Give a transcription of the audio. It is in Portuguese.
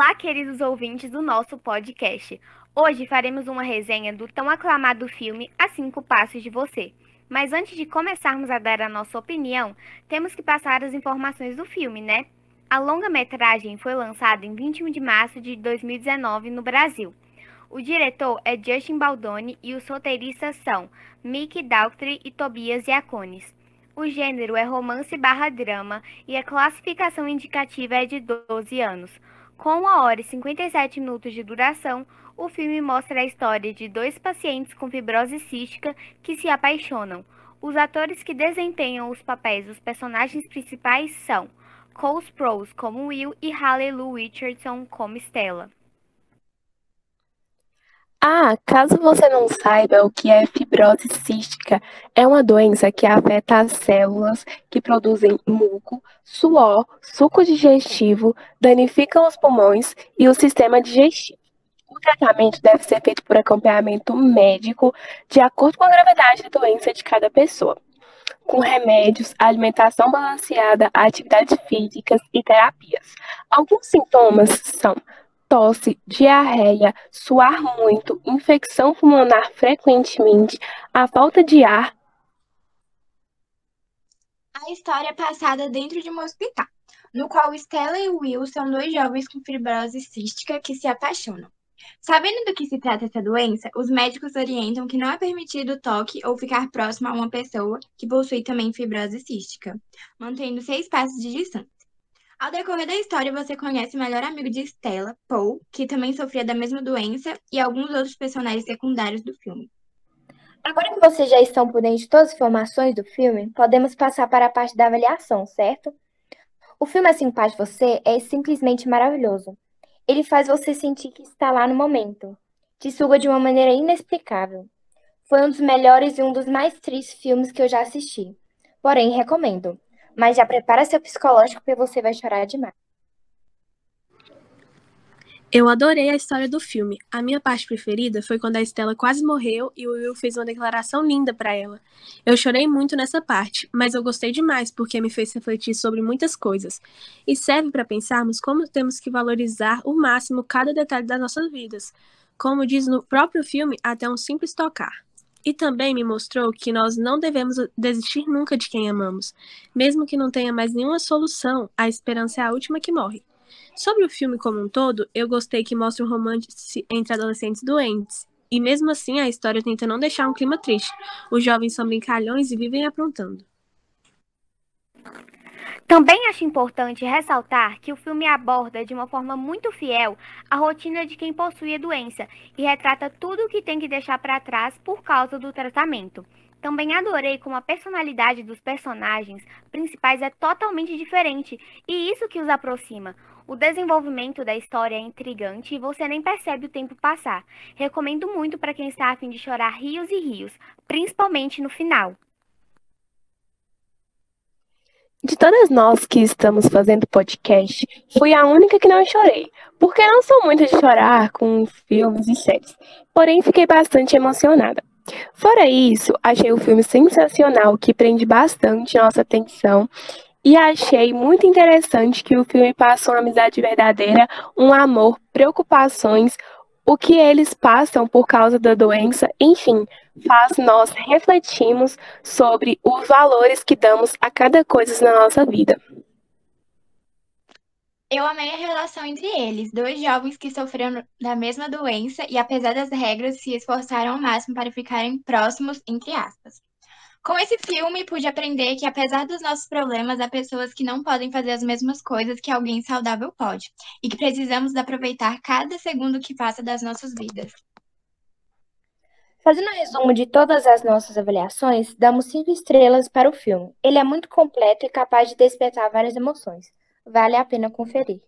Olá, queridos ouvintes do nosso podcast. Hoje faremos uma resenha do tão aclamado filme A Cinco Passos de Você. Mas antes de começarmos a dar a nossa opinião, temos que passar as informações do filme, né? A longa-metragem foi lançada em 21 de março de 2019 no Brasil. O diretor é Justin Baldoni e os roteiristas são Mickey Daltrey e Tobias Iacones. O gênero é romance barra drama e a classificação indicativa é de 12 anos. Com 1 hora e 57 minutos de duração, o filme mostra a história de dois pacientes com fibrose cística que se apaixonam. Os atores que desempenham os papéis dos personagens principais são Cole Sprouse como Will e Halle Lou Richardson como Stella. Ah, caso você não saiba o que é fibrose cística, é uma doença que afeta as células que produzem muco, suor, suco digestivo, danificam os pulmões e o sistema digestivo. O tratamento deve ser feito por acompanhamento médico, de acordo com a gravidade da doença de cada pessoa, com remédios, alimentação balanceada, atividades físicas e terapias. Alguns sintomas são tosse, diarreia, suar muito, infecção pulmonar frequentemente, a falta de ar. A história é passada dentro de um hospital, no qual Stella e Will são dois jovens com fibrose cística que se apaixonam. Sabendo do que se trata essa doença, os médicos orientam que não é permitido toque ou ficar próximo a uma pessoa que possui também fibrose cística, mantendo seis passos de distância. Ao decorrer da história, você conhece o melhor amigo de Stella, Paul, que também sofria da mesma doença, e alguns outros personagens secundários do filme. Agora que vocês já estão por dentro de todas as informações do filme, podemos passar para a parte da avaliação, certo? O filme Assim Paz Você é simplesmente maravilhoso. Ele faz você sentir que está lá no momento. Te suga de uma maneira inexplicável. Foi um dos melhores e um dos mais tristes filmes que eu já assisti. Porém, recomendo. Mas já prepara seu psicológico porque você vai chorar demais. Eu adorei a história do filme. A minha parte preferida foi quando a Estela quase morreu e o Will fez uma declaração linda para ela. Eu chorei muito nessa parte, mas eu gostei demais porque me fez refletir sobre muitas coisas e serve para pensarmos como temos que valorizar o máximo cada detalhe das nossas vidas. Como diz no próprio filme, até um simples tocar. E também me mostrou que nós não devemos desistir nunca de quem amamos. Mesmo que não tenha mais nenhuma solução, a esperança é a última que morre. Sobre o filme como um todo, eu gostei que mostra um romance entre adolescentes doentes. E mesmo assim, a história tenta não deixar um clima triste. Os jovens são brincalhões e vivem aprontando. Também acho importante ressaltar que o filme aborda de uma forma muito fiel a rotina de quem possui a doença e retrata tudo o que tem que deixar para trás por causa do tratamento. Também adorei como a personalidade dos personagens principais é totalmente diferente e isso que os aproxima. O desenvolvimento da história é intrigante e você nem percebe o tempo passar. Recomendo muito para quem está a fim de chorar rios e rios, principalmente no final. De todas nós que estamos fazendo podcast, fui a única que não chorei, porque não sou muito de chorar com filmes e séries, porém fiquei bastante emocionada. Fora isso, achei o filme sensacional, que prende bastante nossa atenção, e achei muito interessante que o filme passa uma amizade verdadeira, um amor, preocupações, o que eles passam por causa da doença, enfim, faz nós refletirmos sobre os valores que damos a cada coisa na nossa vida. Eu amei a relação entre eles, dois jovens que sofreram da mesma doença e, apesar das regras, se esforçaram ao máximo para ficarem próximos, entre aspas. Com esse filme, pude aprender que, apesar dos nossos problemas, há pessoas que não podem fazer as mesmas coisas que alguém saudável pode, e que precisamos aproveitar cada segundo que passa das nossas vidas. Fazendo um resumo de todas as nossas avaliações, damos cinco estrelas para o filme. Ele é muito completo e capaz de despertar várias emoções. Vale a pena conferir.